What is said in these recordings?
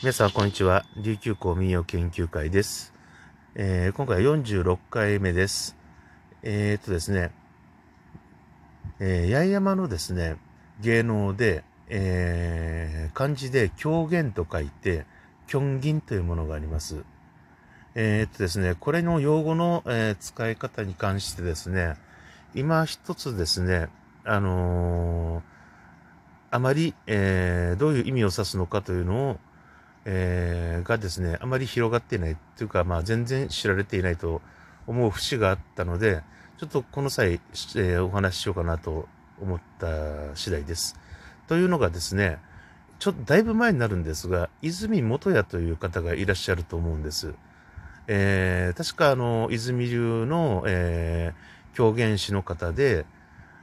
皆さん、こんにちは。琉球港民謡研究会です。えー、今回は46回目です。えー、っとですね、えー、八重山のですね、芸能で、えー、漢字で狂言と書いて、狂銀というものがあります。えー、っとですね、これの用語の、えー、使い方に関してですね、今一つですね、あのー、あまり、えー、どういう意味を指すのかというのを、えー、がですね、あまり広がっていないというか、まあ、全然知られていないと思う節があったので、ちょっとこの際、えー、お話ししようかなと思った次第です。というのがですね、ちょっとだいぶ前になるんですが、泉元也という方がいらっしゃると思うんです。えー、確かあの、泉流の、えー、狂言師の方で、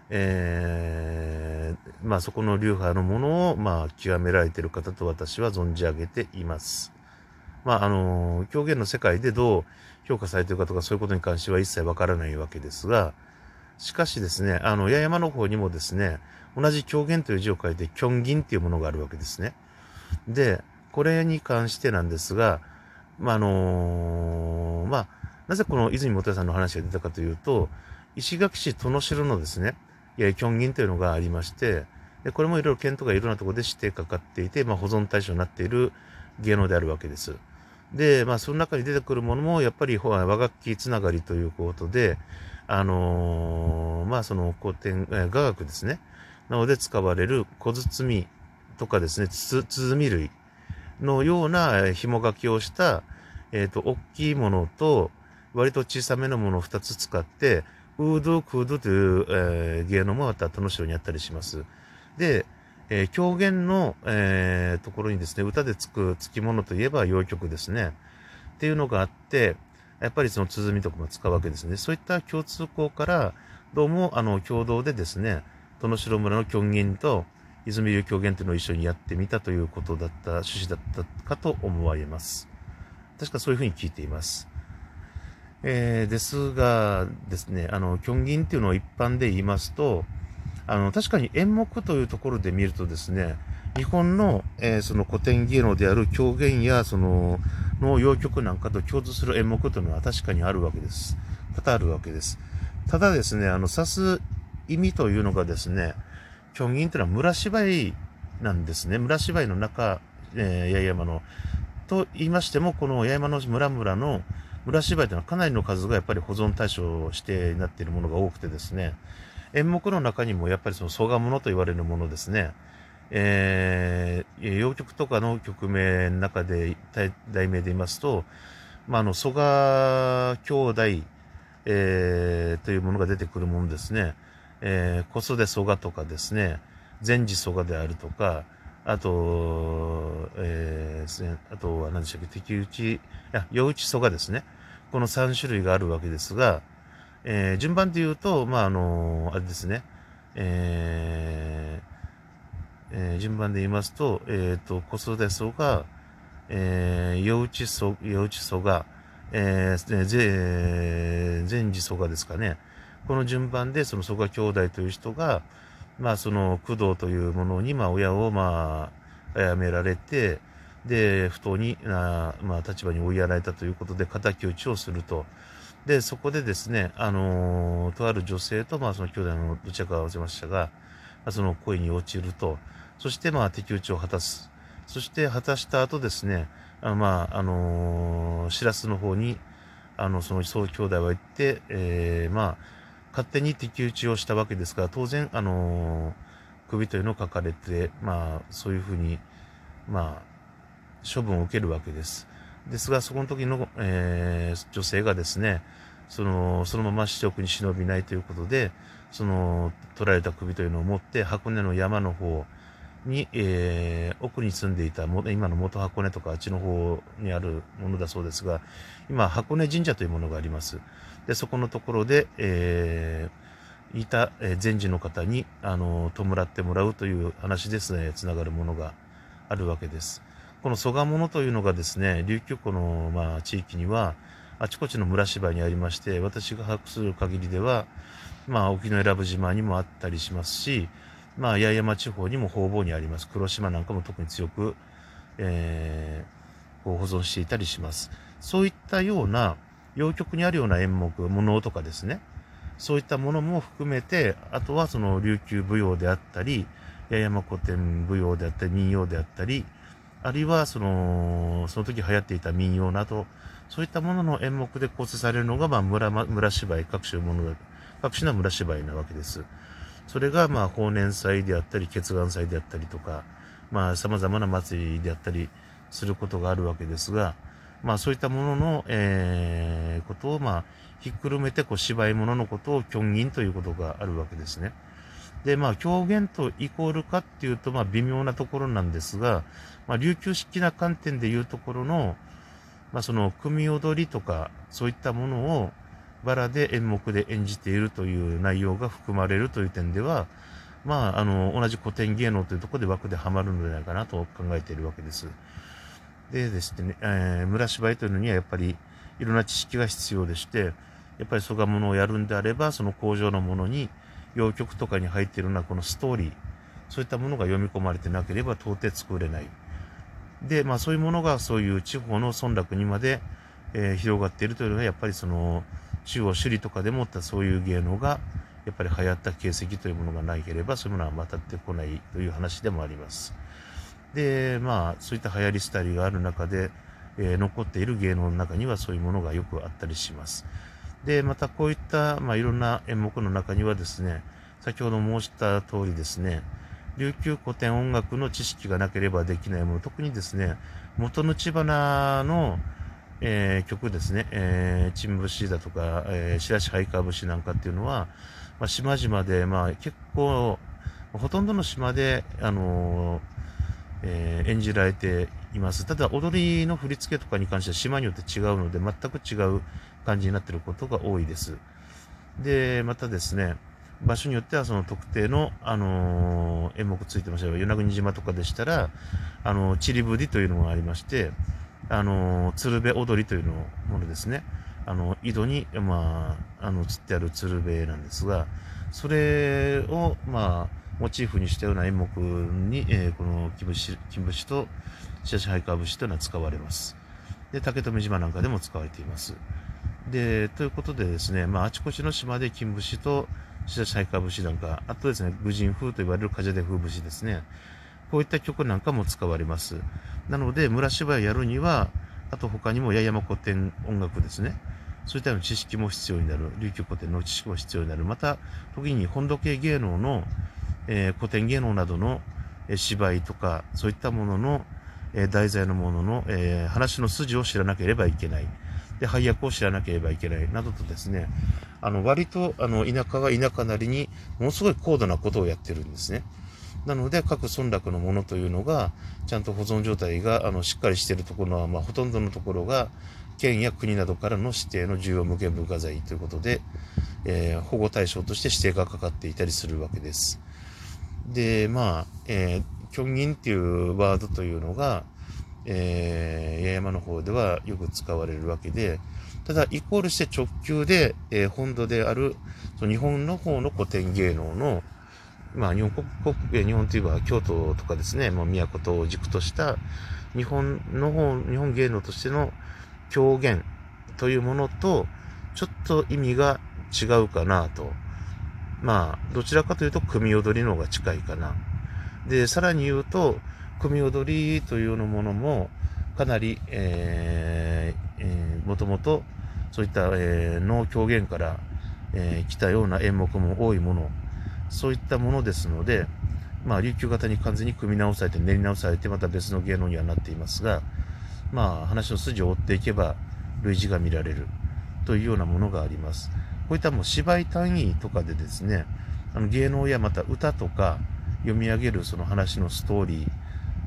えー、まあそこの流派のものを、まあ極められている方と私は存じ上げています。まああの、狂言の世界でどう評価されているかとかそういうことに関しては一切わからないわけですが、しかしですね、あの、八重山の方にもですね、同じ狂言という字を書いて、キョンギンっていうものがあるわけですね。で、これに関してなんですが、まあ、あのー、まあ、なぜこの泉元さんの話が出たかというと、石垣市殿城のですね、キョンギンというのがありまして、でこれもいろいろ県とかいろんなところで指定かかっていて、まあ、保存対象になっている芸能であるわけです。で、まあ、その中に出てくるものも、やっぱり和楽器つながりということで、あのー、まあ、その古典、え雅楽ですね。なので使われる小包とかですね、鼓類のような紐書きをした、えっ、ー、と、大きいものと、割と小さめのものを2つ使って、ウードクードという、えー、芸能もまた楽しみにあったりします。で、えー、狂言の、えー、ところにですね、歌でつくつきものといえば洋曲ですね。っていうのがあって、やっぱりその鼓とかも使うわけですね。そういった共通項から、どうも、あの、共同でですね、殿城村の狂言と泉流狂言というのを一緒にやってみたということだった、趣旨だったかと思われます。確かそういうふうに聞いています。えー、ですがですね、あの、キョンギンっていうのを一般で言いますと、あの、確かに演目というところで見るとですね、日本の、えー、その古典芸能である狂言や、その、の洋曲なんかと共通する演目というのは確かにあるわけです。多々あるわけです。ただですね、あの、指す意味というのがですね、キョンギンというのは村芝居なんですね。村芝居の中、えー、八重山の。と言いましても、この八重山の村々の村芝居というのはかなりの数がやっぱり保存対象してなっているものが多くてですね、演目の中にもやっぱりその蘇我物と言われるものですね、えー、洋曲とかの曲名の中で題名で言いますと、まあ、あの、蘇我兄弟、えー、というものが出てくるものですね、えー、子育て蘇我とかですね、前治蘇我であるとか、あと、えー、あとは何でしたっけ、敵討ち、いや、夜打ち蘇我ですね。この3種類があるわけですが、えー、順番で言うと、まあ、あのあれですね、えーえー、順番で言いますと、えっ、と、子育て層が、えー、夜打ち層、夜打ち層が、えー、ぜ、前時層がですかね、この順番で、その曽我兄弟という人が、まあ、その、工藤というものに、まあ、親を、まあ、殺められて、で、不当に、あまあ、立場に追いやられたということで、敵討ちをすると。で、そこでですね、あの、とある女性と、まあ、その兄弟のどちらかを合わせましたが、その恋に落ちると。そして、まあ、敵討ちを果たす。そして、果たした後ですね、あまあ、あの、しらすの方に、あの、その、そう兄弟は行って、えー、まあ、勝手に敵討ちをしたわけですが、当然、あの、首というのを書かれて、まあ、そういうふうに、まあ、処分を受けるわけです。ですが、そこの時の、えー、女性がですね、その、そのまま死直に忍びないということで、その、取られた首というのを持って、箱根の山の方に、えー、奥に住んでいた、今の元箱根とかあっちの方にあるものだそうですが、今、箱根神社というものがあります。で、そこのところで、えー、いた、えー、前寺の方に、あの、弔ってもらうという話ですね、つながるものがあるわけです。この蘇我物というのがですね、琉球湖の、まあ、地域には、あちこちの村芝にありまして、私が把握する限りでは、まあ、沖永良部島にもあったりしますし、まあ、八重山地方にも方々にあります。黒島なんかも特に強く、えー、こう保存していたりします。そういったような、洋曲にあるような演目、物とかですね、そういったものも含めて、あとはその琉球舞踊であったり、八重山古典舞踊であったり、民謡であったり、あるいはその、その時流行っていた民謡など、そういったものの演目で構成されるのが、まあ村、村芝居、各種もの、各種の村芝居なわけです。それが、まあ、法年祭であったり、結願祭であったりとか、まあ、様々な祭りであったりすることがあるわけですが、まあ、そういったものの、えー、ことを、まあ、ひっくるめて、こう、芝居物ののことを狂言ということがあるわけですね。で、まあ、狂言とイコールかっていうと、まあ、微妙なところなんですが、まあ、琉球式な観点でいうところの、まあ、その、組踊りとか、そういったものを、バラで演目で演じているという内容が含まれるという点では、まあ、あの、同じ古典芸能というところで枠ではまるのではないかなと考えているわけです。でですね、えー、村芝居というのにはやっぱりいろんな知識が必要でして、やっぱりそがものをやるんであれば、その工場のものに、洋曲とかに入っているようなこのストーリー、そういったものが読み込まれてなければ到底作れない。で、まあそういうものがそういう地方の村落にまで、えー、広がっているというのは、やっぱりその、中央首里とかでもったそういう芸能が、やっぱり流行った形跡というものがないければ、そういうものは渡ってこないという話でもあります。で、まあ、そういった流行りスタイルがある中で、えー、残っている芸能の中にはそういうものがよくあったりします。で、またこういった、まあ、いろんな演目の中にはですね、先ほど申した通りですね、琉球古典音楽の知識がなければできないもの、特にですね、元の千花の、えー、曲ですね、えー、陳節だとか、えー、白石ハカ節なんかっていうのは、まあ、島々で、まあ、結構、ほとんどの島で、あのーえー、演じられています。ただ、踊りの振り付けとかに関しては島によって違うので、全く違う感じになっていることが多いです。で、またですね、場所によってはその特定の、あのー、演目ついてましたよ。与那国島とかでしたら、あのー、チリブディというのがありまして、あのー、鶴瓶踊りというのものですね。あの、井戸に、まあ、あの、釣ってある鶴瓶なんですが、それを、まあ、モチーフにしたような演目に、えー、この金節金節と白石ハイカー節というのは使われます。で、竹富島なんかでも使われています。で、ということでですね、まあ、あちこちの島で金節と白石ハイカー節なんか、あとですね、愚人風と言われる風で風節ですね。こういった曲なんかも使われます。なので、村芝居をやるには、あと他にも八重山古典音楽ですね。そういったような知識も必要になる。琉球古典の知識も必要になる。また、時に本土系芸能のえ、古典芸能などの、芝居とか、そういったものの、え題材のものの、え話の筋を知らなければいけない。で、配役を知らなければいけない。などとですね、あの、割と、あの、田舎が田舎なりに、ものすごい高度なことをやってるんですね。なので、各村落のものというのが、ちゃんと保存状態が、あの、しっかりしているところは、まあ、ほとんどのところが、県や国などからの指定の重要無形文化財ということで、えー、保護対象として指定がかかっていたりするわけです。で、まあ、えー、キョンギンっていうワードというのが、えー、八重山の方ではよく使われるわけで、ただ、イコールして直球で、えー、本土である、その日本の方の古典芸能の、まあ、日本国、国日本といえば京都とかですね、もう都と軸とした日本の方、日本芸能としての狂言というものと、ちょっと意味が違うかなと。まあ、どちらかというと、組踊りの方が近いかな。で、さらに言うと、組踊りというのものも、かなり、えーえー、もともと、そういった、えー、能狂言から、えー、来たような演目も多いもの、そういったものですので、まあ、琉球型に完全に組み直されて、練り直されて、また別の芸能にはなっていますが、まあ、話の筋を追っていけば、類似が見られるというようなものがあります。こういったもう芝居単位とかでですね、あの芸能やまた歌とか読み上げるその話のストーリー、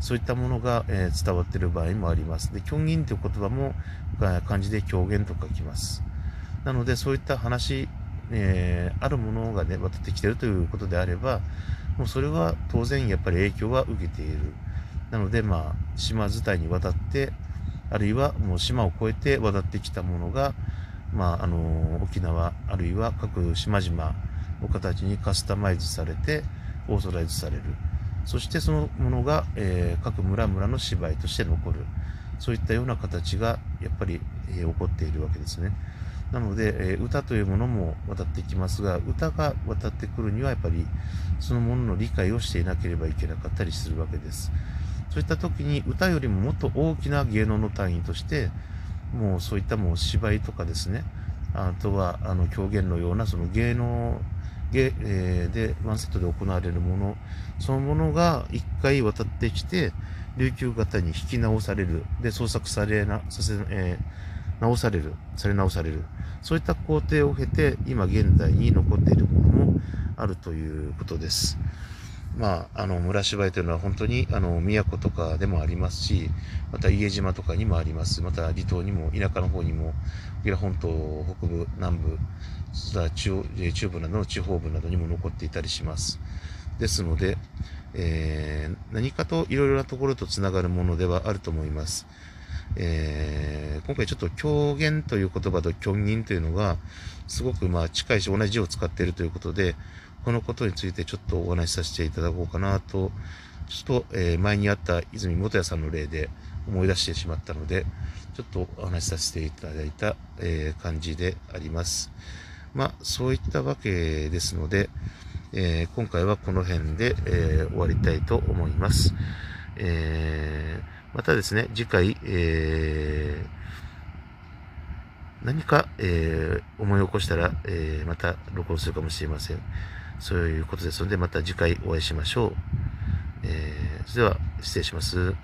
そういったものが、えー、伝わっている場合もあります。で、狂言という言葉も漢字で狂言と書きます。なので、そういった話、えー、あるものがね、渡ってきているということであれば、もうそれは当然やっぱり影響は受けている。なので、まあ、島伝いに渡って、あるいはもう島を越えて渡ってきたものが、まあ、あの沖縄あるいは各島々の形にカスタマイズされてオーソライズされるそしてそのものが、えー、各村々の芝居として残る。そういったような形がやっぱり、えー、起こっているわけですね。なので、えー、歌というものも渡ってきますが、歌が渡ってくるにはやっぱりそのものの理解をしていなければいけなかったりするわけです。そういった時に歌よりももっと大きな芸能の単位として、もうそういったもう芝居とかですね、あとはあの狂言のようなその芸能芸、えー、でワンセットで行われるもの、そのものが一回渡ってきて、琉球型に引き直される、で創作されな、させ、えー、直される、され直される。そういった工程を経て、今現代に残っているものもあるということです。まあ、あの、村芝居というのは本当に、あの、宮古とかでもありますし、また家島とかにもあります。また離島にも、田舎の方にも、沖縄本島北部、南部、中中部などの地方部などにも残っていたりします。ですので、えー、何かといろいろなところとつながるものではあると思います。えー、今回ちょっと狂言という言葉と狂言というのがすごくまあ近いし同じ字を使っているということで、このことについてちょっとお話しさせていただこうかなと、ちょっと、え、前にあった泉元也さんの例で思い出してしまったので、ちょっとお話しさせていただいた、え、感じであります。まあ、そういったわけですので、えー、今回はこの辺で、えー、終わりたいと思います。えー、またですね、次回、え何か、え思い起こしたら、えまた録音するかもしれません。そういうことですので、また次回お会いしましょう。えそれでは、失礼します。